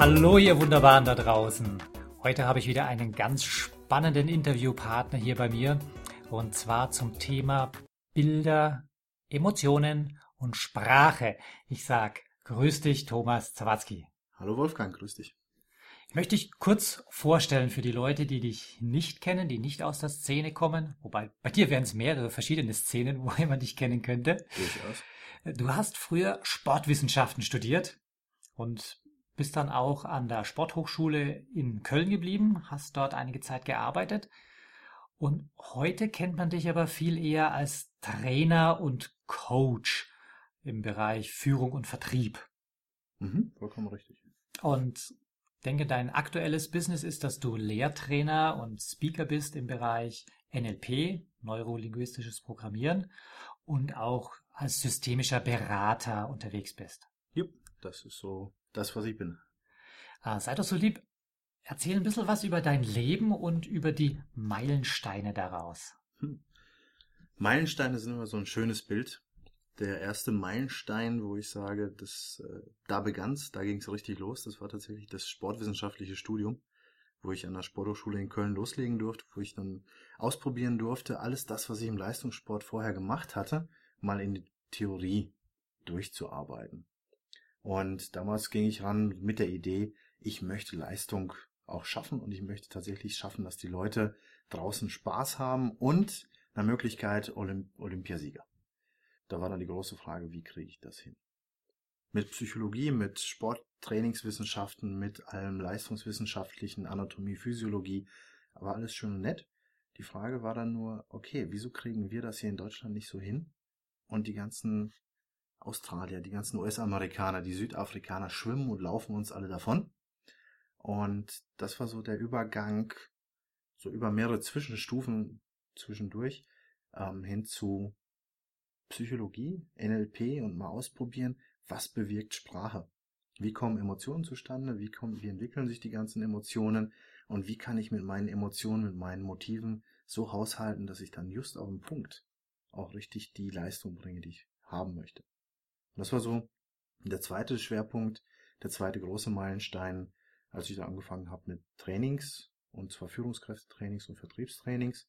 Hallo ihr Wunderbaren da draußen. Heute habe ich wieder einen ganz spannenden Interviewpartner hier bei mir und zwar zum Thema Bilder, Emotionen und Sprache. Ich sag, grüß dich, Thomas Zawatzki. Hallo Wolfgang, grüß dich. Ich möchte dich kurz vorstellen für die Leute, die dich nicht kennen, die nicht aus der Szene kommen. Wobei, bei dir wären es mehrere verschiedene Szenen, wo man dich kennen könnte. Durchaus. Du hast früher Sportwissenschaften studiert und bist dann auch an der Sporthochschule in Köln geblieben, hast dort einige Zeit gearbeitet. Und heute kennt man dich aber viel eher als Trainer und Coach im Bereich Führung und Vertrieb. Mhm, vollkommen richtig. Und denke, dein aktuelles Business ist, dass du Lehrtrainer und Speaker bist im Bereich NLP, neurolinguistisches Programmieren und auch als systemischer Berater unterwegs bist. Jupp, das ist so das, was ich bin. Äh, sei doch so lieb, erzähl ein bisschen was über dein Leben und über die Meilensteine daraus. Hm. Meilensteine sind immer so ein schönes Bild der erste Meilenstein, wo ich sage, das, äh, da begann's, da ging's richtig los. Das war tatsächlich das sportwissenschaftliche Studium, wo ich an der Sporthochschule in Köln loslegen durfte, wo ich dann ausprobieren durfte, alles das, was ich im Leistungssport vorher gemacht hatte, mal in die Theorie durchzuarbeiten. Und damals ging ich ran mit der Idee, ich möchte Leistung auch schaffen und ich möchte tatsächlich schaffen, dass die Leute draußen Spaß haben und nach Möglichkeit Olymp Olympiasieger. Da war dann die große Frage, wie kriege ich das hin? Mit Psychologie, mit Sporttrainingswissenschaften, mit allem leistungswissenschaftlichen, Anatomie, Physiologie, war alles schön und nett. Die Frage war dann nur, okay, wieso kriegen wir das hier in Deutschland nicht so hin? Und die ganzen Australier, die ganzen US-Amerikaner, die Südafrikaner schwimmen und laufen uns alle davon. Und das war so der Übergang, so über mehrere Zwischenstufen zwischendurch, ähm, hin zu Psychologie, NLP und mal ausprobieren, was bewirkt Sprache? Wie kommen Emotionen zustande? Wie, kommen, wie entwickeln sich die ganzen Emotionen? Und wie kann ich mit meinen Emotionen, mit meinen Motiven so haushalten, dass ich dann just auf den Punkt auch richtig die Leistung bringe, die ich haben möchte? Das war so der zweite Schwerpunkt, der zweite große Meilenstein, als ich da angefangen habe mit Trainings, und zwar Führungskräftetrainings und Vertriebstrainings,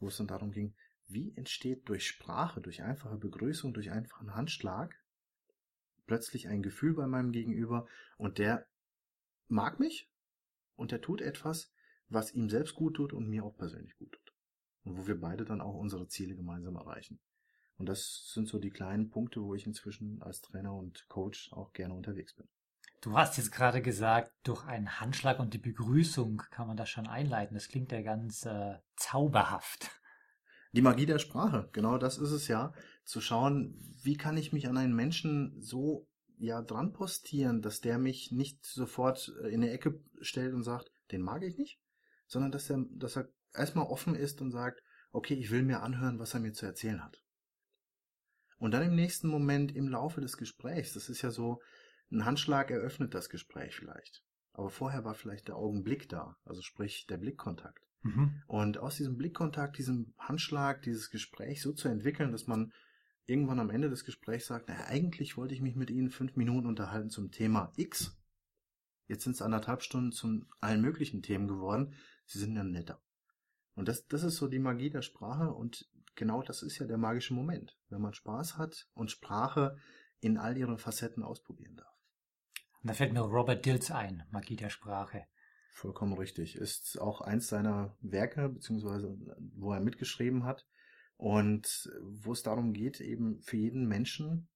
wo es dann darum ging, wie entsteht durch Sprache, durch einfache Begrüßung, durch einfachen Handschlag plötzlich ein Gefühl bei meinem Gegenüber und der mag mich und der tut etwas, was ihm selbst gut tut und mir auch persönlich gut tut. Und wo wir beide dann auch unsere Ziele gemeinsam erreichen. Und das sind so die kleinen Punkte, wo ich inzwischen als Trainer und Coach auch gerne unterwegs bin. Du hast jetzt gerade gesagt, durch einen Handschlag und die Begrüßung kann man das schon einleiten. Das klingt ja ganz äh, zauberhaft. Die Magie der Sprache, genau das ist es ja. Zu schauen, wie kann ich mich an einen Menschen so ja dran postieren, dass der mich nicht sofort äh, in eine Ecke stellt und sagt, den mag ich nicht, sondern dass er, dass er erstmal offen ist und sagt, okay, ich will mir anhören, was er mir zu erzählen hat. Und dann im nächsten Moment im Laufe des Gesprächs, das ist ja so, ein Handschlag eröffnet das Gespräch vielleicht. Aber vorher war vielleicht der Augenblick da, also sprich der Blickkontakt. Mhm. Und aus diesem Blickkontakt, diesem Handschlag, dieses Gespräch so zu entwickeln, dass man irgendwann am Ende des Gesprächs sagt, naja, eigentlich wollte ich mich mit Ihnen fünf Minuten unterhalten zum Thema X. Jetzt sind es anderthalb Stunden zu allen möglichen Themen geworden. Sie sind ja netter. Und das, das ist so die Magie der Sprache und genau das ist ja der magische Moment, wenn man Spaß hat und Sprache in all ihren Facetten ausprobieren darf. Und da fällt mir Robert Dills ein, Magie der Sprache. Vollkommen richtig. Ist auch eins seiner Werke, beziehungsweise wo er mitgeschrieben hat. Und wo es darum geht, eben für jeden Menschen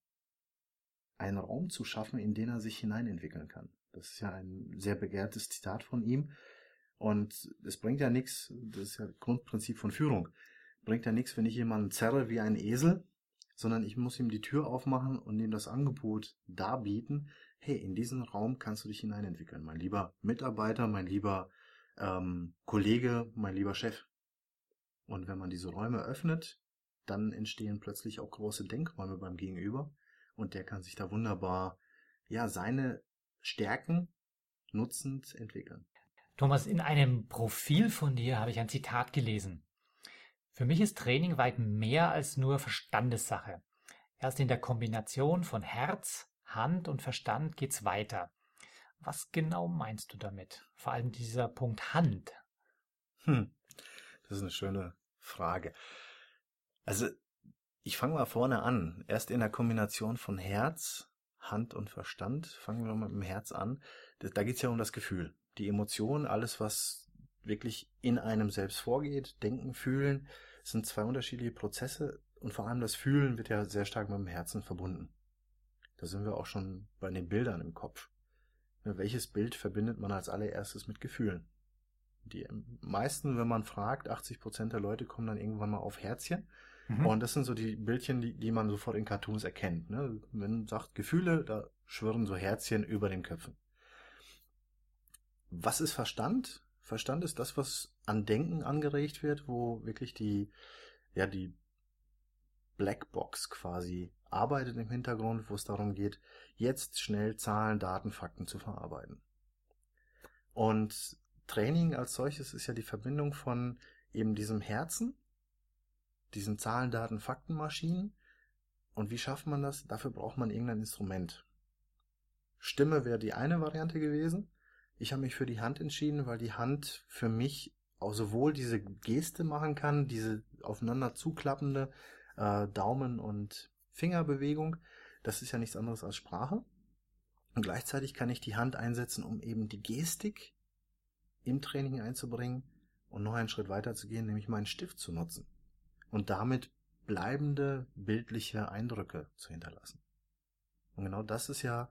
einen Raum zu schaffen, in den er sich hineinentwickeln kann. Das ist ja ein sehr begehrtes Zitat von ihm. Und es bringt ja nichts, das ist ja das Grundprinzip von Führung, bringt ja nichts, wenn ich jemanden zerre wie ein Esel, sondern ich muss ihm die Tür aufmachen und ihm das Angebot darbieten, hey, in diesen Raum kannst du dich hineinentwickeln, mein lieber Mitarbeiter, mein lieber ähm, Kollege, mein lieber Chef. Und wenn man diese Räume öffnet, dann entstehen plötzlich auch große Denkräume beim Gegenüber und der kann sich da wunderbar ja seine Stärken nutzend entwickeln. Thomas, in einem Profil von dir habe ich ein Zitat gelesen. Für mich ist Training weit mehr als nur Verstandessache. Erst in der Kombination von Herz, Hand und Verstand geht's weiter. Was genau meinst du damit? Vor allem dieser Punkt Hand. Hm, das ist eine schöne Frage. Also, ich fange mal vorne an. Erst in der Kombination von Herz, Hand und Verstand. Fangen wir mal mit dem Herz an. Da geht's ja um das Gefühl. Die Emotionen, alles, was wirklich in einem selbst vorgeht, denken, fühlen, sind zwei unterschiedliche Prozesse und vor allem das Fühlen wird ja sehr stark mit dem Herzen verbunden. Da sind wir auch schon bei den Bildern im Kopf. Welches Bild verbindet man als allererstes mit Gefühlen? Die meisten, wenn man fragt, 80 Prozent der Leute kommen dann irgendwann mal auf Herzchen. Mhm. Und das sind so die Bildchen, die, die man sofort in Cartoons erkennt. Ne? Wenn man sagt Gefühle, da schwirren so Herzchen über den Köpfen. Was ist Verstand? Verstand ist das, was an Denken angeregt wird, wo wirklich die, ja, die Blackbox quasi arbeitet im Hintergrund, wo es darum geht, jetzt schnell Zahlen, Daten, Fakten zu verarbeiten. Und Training als solches ist ja die Verbindung von eben diesem Herzen, diesen Zahlen, Daten, Faktenmaschinen. Und wie schafft man das? Dafür braucht man irgendein Instrument. Stimme wäre die eine Variante gewesen. Ich habe mich für die Hand entschieden, weil die Hand für mich auch sowohl diese Geste machen kann, diese aufeinander zuklappende äh, Daumen- und Fingerbewegung. Das ist ja nichts anderes als Sprache. Und gleichzeitig kann ich die Hand einsetzen, um eben die Gestik im Training einzubringen und noch einen Schritt weiter zu gehen, nämlich meinen Stift zu nutzen und damit bleibende bildliche Eindrücke zu hinterlassen. Und genau das ist ja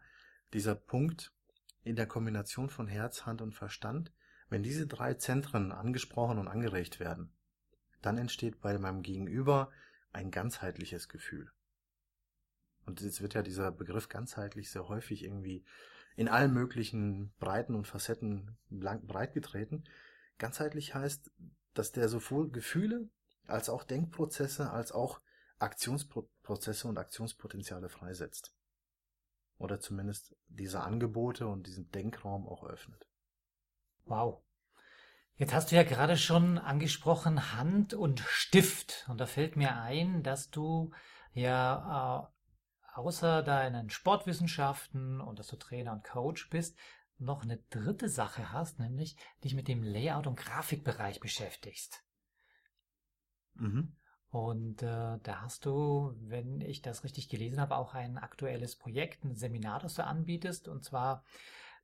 dieser Punkt in der Kombination von Herz, Hand und Verstand. Wenn diese drei Zentren angesprochen und angeregt werden, dann entsteht bei meinem Gegenüber ein ganzheitliches Gefühl. Und jetzt wird ja dieser Begriff ganzheitlich sehr häufig irgendwie in allen möglichen Breiten und Facetten breit getreten. Ganzheitlich heißt, dass der sowohl Gefühle als auch Denkprozesse als auch Aktionsprozesse und Aktionspotenziale freisetzt. Oder zumindest diese Angebote und diesen Denkraum auch öffnet. Wow. Jetzt hast du ja gerade schon angesprochen Hand und Stift. Und da fällt mir ein, dass du ja äh, außer deinen Sportwissenschaften und dass du Trainer und Coach bist, noch eine dritte Sache hast, nämlich dich mit dem Layout- und Grafikbereich beschäftigst. Mhm. Und äh, da hast du, wenn ich das richtig gelesen habe, auch ein aktuelles Projekt, ein Seminar, das du anbietest. Und zwar,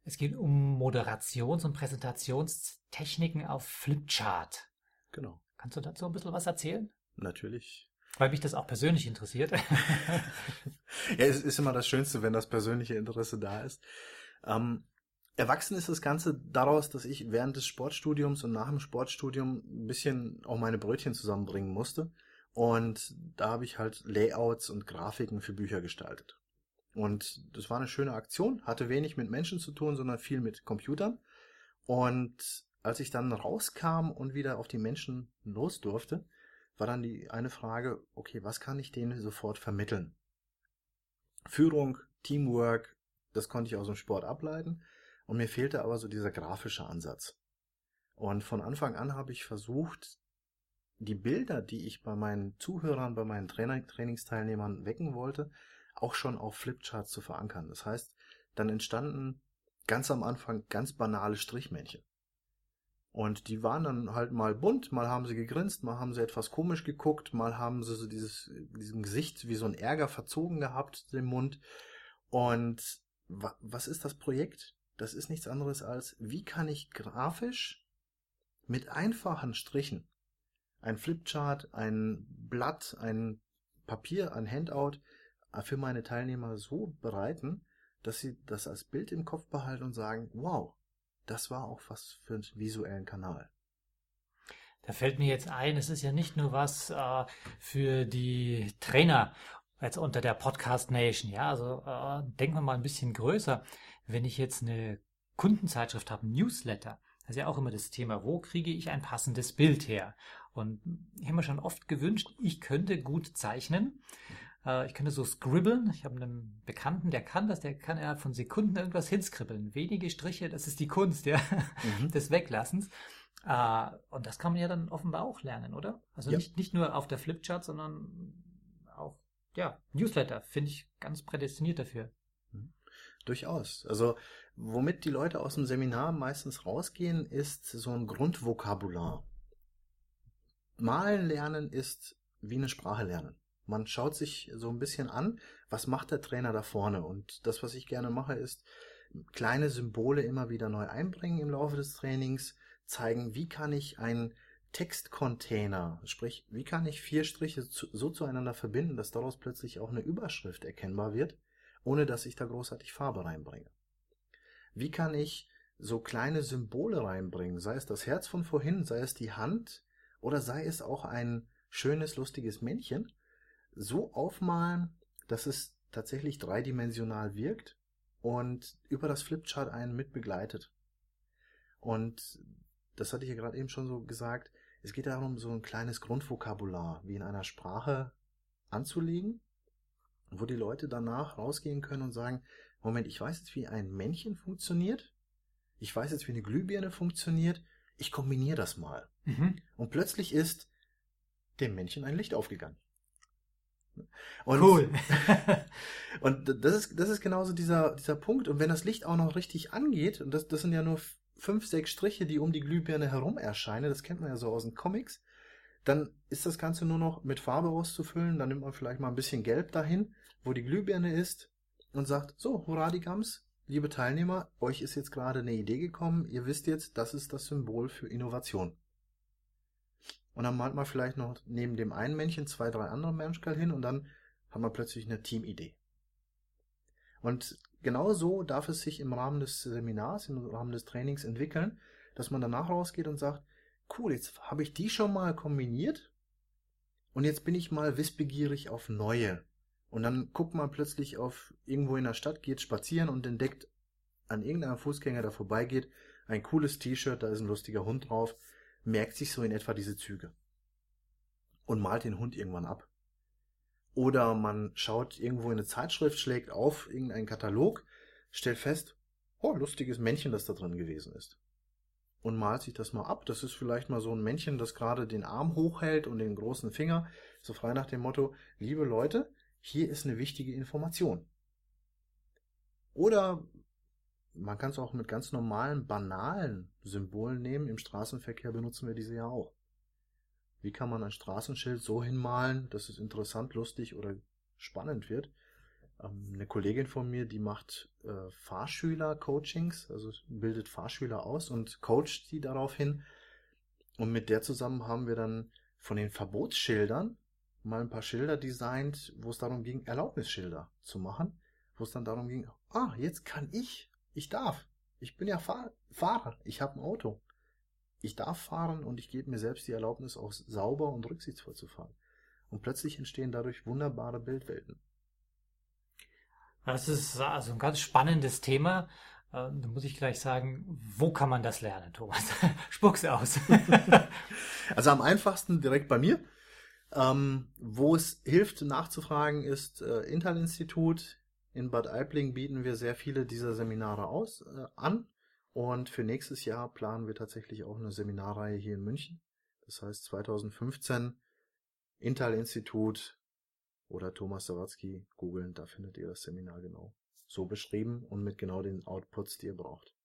es geht um Moderations- und Präsentationstechniken auf Flipchart. Genau. Kannst du dazu ein bisschen was erzählen? Natürlich. Weil mich das auch persönlich interessiert. ja, es ist immer das Schönste, wenn das persönliche Interesse da ist. Ähm, erwachsen ist das Ganze daraus, dass ich während des Sportstudiums und nach dem Sportstudium ein bisschen auch meine Brötchen zusammenbringen musste. Und da habe ich halt Layouts und Grafiken für Bücher gestaltet. Und das war eine schöne Aktion, hatte wenig mit Menschen zu tun, sondern viel mit Computern. Und als ich dann rauskam und wieder auf die Menschen los durfte, war dann die eine Frage, okay, was kann ich denen sofort vermitteln? Führung, Teamwork, das konnte ich aus dem Sport ableiten. Und mir fehlte aber so dieser grafische Ansatz. Und von Anfang an habe ich versucht, die Bilder, die ich bei meinen Zuhörern, bei meinen Trainer Trainingsteilnehmern wecken wollte, auch schon auf Flipcharts zu verankern. Das heißt, dann entstanden ganz am Anfang ganz banale Strichmännchen. Und die waren dann halt mal bunt, mal haben sie gegrinst, mal haben sie etwas komisch geguckt, mal haben sie so dieses, diesen Gesicht wie so ein Ärger verzogen gehabt, den Mund. Und wa was ist das Projekt? Das ist nichts anderes als, wie kann ich grafisch mit einfachen Strichen ein Flipchart, ein Blatt, ein Papier, ein Handout für meine Teilnehmer so bereiten, dass sie das als Bild im Kopf behalten und sagen, wow, das war auch was für einen visuellen Kanal. Da fällt mir jetzt ein, es ist ja nicht nur was äh, für die Trainer jetzt unter der Podcast Nation, ja, also äh, denken wir mal ein bisschen größer. wenn ich jetzt eine Kundenzeitschrift habe, Newsletter, das ist ja auch immer das Thema, wo kriege ich ein passendes Bild her? Und ich habe mir schon oft gewünscht, ich könnte gut zeichnen. Äh, ich könnte so scribbeln. Ich habe einen Bekannten, der kann das, der kann ja von Sekunden irgendwas hinskribbeln. Wenige Striche, das ist die Kunst ja, mhm. des Weglassens. Äh, und das kann man ja dann offenbar auch lernen, oder? Also ja. nicht, nicht nur auf der Flipchart, sondern auch, ja, Newsletter finde ich ganz prädestiniert dafür. Mhm. Durchaus. Also Womit die Leute aus dem Seminar meistens rausgehen, ist so ein Grundvokabular. Malen lernen ist wie eine Sprache lernen. Man schaut sich so ein bisschen an, was macht der Trainer da vorne. Und das, was ich gerne mache, ist kleine Symbole immer wieder neu einbringen im Laufe des Trainings, zeigen, wie kann ich einen Textcontainer, sprich, wie kann ich vier Striche so zueinander verbinden, dass daraus plötzlich auch eine Überschrift erkennbar wird, ohne dass ich da großartig Farbe reinbringe. Wie kann ich so kleine Symbole reinbringen, sei es das Herz von vorhin, sei es die Hand oder sei es auch ein schönes, lustiges Männchen, so aufmalen, dass es tatsächlich dreidimensional wirkt und über das Flipchart einen mit begleitet. Und das hatte ich ja gerade eben schon so gesagt, es geht darum, so ein kleines Grundvokabular wie in einer Sprache anzulegen, wo die Leute danach rausgehen können und sagen, Moment, ich weiß jetzt, wie ein Männchen funktioniert. Ich weiß jetzt, wie eine Glühbirne funktioniert. Ich kombiniere das mal. Mhm. Und plötzlich ist dem Männchen ein Licht aufgegangen. Und, cool. und das ist, das ist genauso dieser, dieser Punkt. Und wenn das Licht auch noch richtig angeht, und das, das sind ja nur fünf, sechs Striche, die um die Glühbirne herum erscheinen, das kennt man ja so aus den Comics, dann ist das Ganze nur noch mit Farbe auszufüllen. Dann nimmt man vielleicht mal ein bisschen Gelb dahin, wo die Glühbirne ist und sagt, so, hurra die Gams, liebe Teilnehmer, euch ist jetzt gerade eine Idee gekommen, ihr wisst jetzt, das ist das Symbol für Innovation. Und dann malt man vielleicht noch neben dem einen Männchen zwei, drei andere Menschkerl hin und dann haben wir plötzlich eine Teamidee. Und genau so darf es sich im Rahmen des Seminars, im Rahmen des Trainings entwickeln, dass man danach rausgeht und sagt, cool, jetzt habe ich die schon mal kombiniert und jetzt bin ich mal wissbegierig auf neue und dann guckt man plötzlich auf irgendwo in der Stadt, geht spazieren und entdeckt an irgendeinem Fußgänger, der vorbeigeht, ein cooles T-Shirt, da ist ein lustiger Hund drauf, merkt sich so in etwa diese Züge und malt den Hund irgendwann ab. Oder man schaut irgendwo in eine Zeitschrift, schlägt auf irgendeinen Katalog, stellt fest, oh, lustiges Männchen, das da drin gewesen ist. Und malt sich das mal ab. Das ist vielleicht mal so ein Männchen, das gerade den Arm hochhält und den großen Finger, so frei nach dem Motto, liebe Leute, hier ist eine wichtige Information. Oder man kann es auch mit ganz normalen, banalen Symbolen nehmen. Im Straßenverkehr benutzen wir diese ja auch. Wie kann man ein Straßenschild so hinmalen, dass es interessant, lustig oder spannend wird? Ähm, eine Kollegin von mir, die macht äh, Fahrschüler-Coachings, also bildet Fahrschüler aus und coacht die daraufhin. Und mit der zusammen haben wir dann von den Verbotsschildern mal ein paar Schilder designt, wo es darum ging, Erlaubnisschilder zu machen, wo es dann darum ging, ah, jetzt kann ich, ich darf. Ich bin ja Fahr Fahrer, ich habe ein Auto. Ich darf fahren und ich gebe mir selbst die Erlaubnis, auch sauber und rücksichtsvoll zu fahren. Und plötzlich entstehen dadurch wunderbare Bildwelten. Das ist also ein ganz spannendes Thema. Äh, da muss ich gleich sagen, wo kann man das lernen, Thomas? Spuck's aus. also am einfachsten direkt bei mir. Ähm, wo es hilft nachzufragen, ist äh, Intal-Institut. In Bad Aibling bieten wir sehr viele dieser Seminare aus, äh, an. Und für nächstes Jahr planen wir tatsächlich auch eine Seminarreihe hier in München. Das heißt 2015 Intal-Institut oder Thomas Sawatzki googeln, da findet ihr das Seminar genau so beschrieben und mit genau den Outputs, die ihr braucht.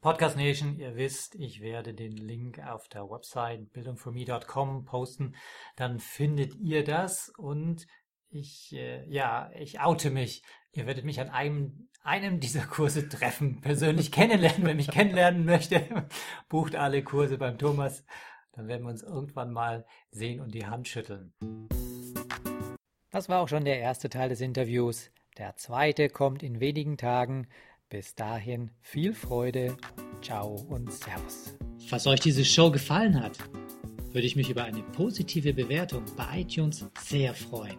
Podcast Nation, ihr wisst, ich werde den Link auf der Website bildungforme.com posten. Dann findet ihr das und ich, äh, ja, ich oute mich. Ihr werdet mich an einem, einem dieser Kurse treffen, persönlich kennenlernen. Wer mich kennenlernen möchte, bucht alle Kurse beim Thomas. Dann werden wir uns irgendwann mal sehen und die Hand schütteln. Das war auch schon der erste Teil des Interviews. Der zweite kommt in wenigen Tagen. Bis dahin viel Freude, ciao und Servus. Falls euch diese Show gefallen hat, würde ich mich über eine positive Bewertung bei iTunes sehr freuen.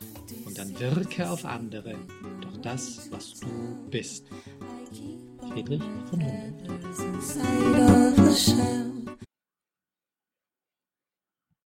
dann wirke auf andere durch das, was du bist. Friedrich von Humboldt.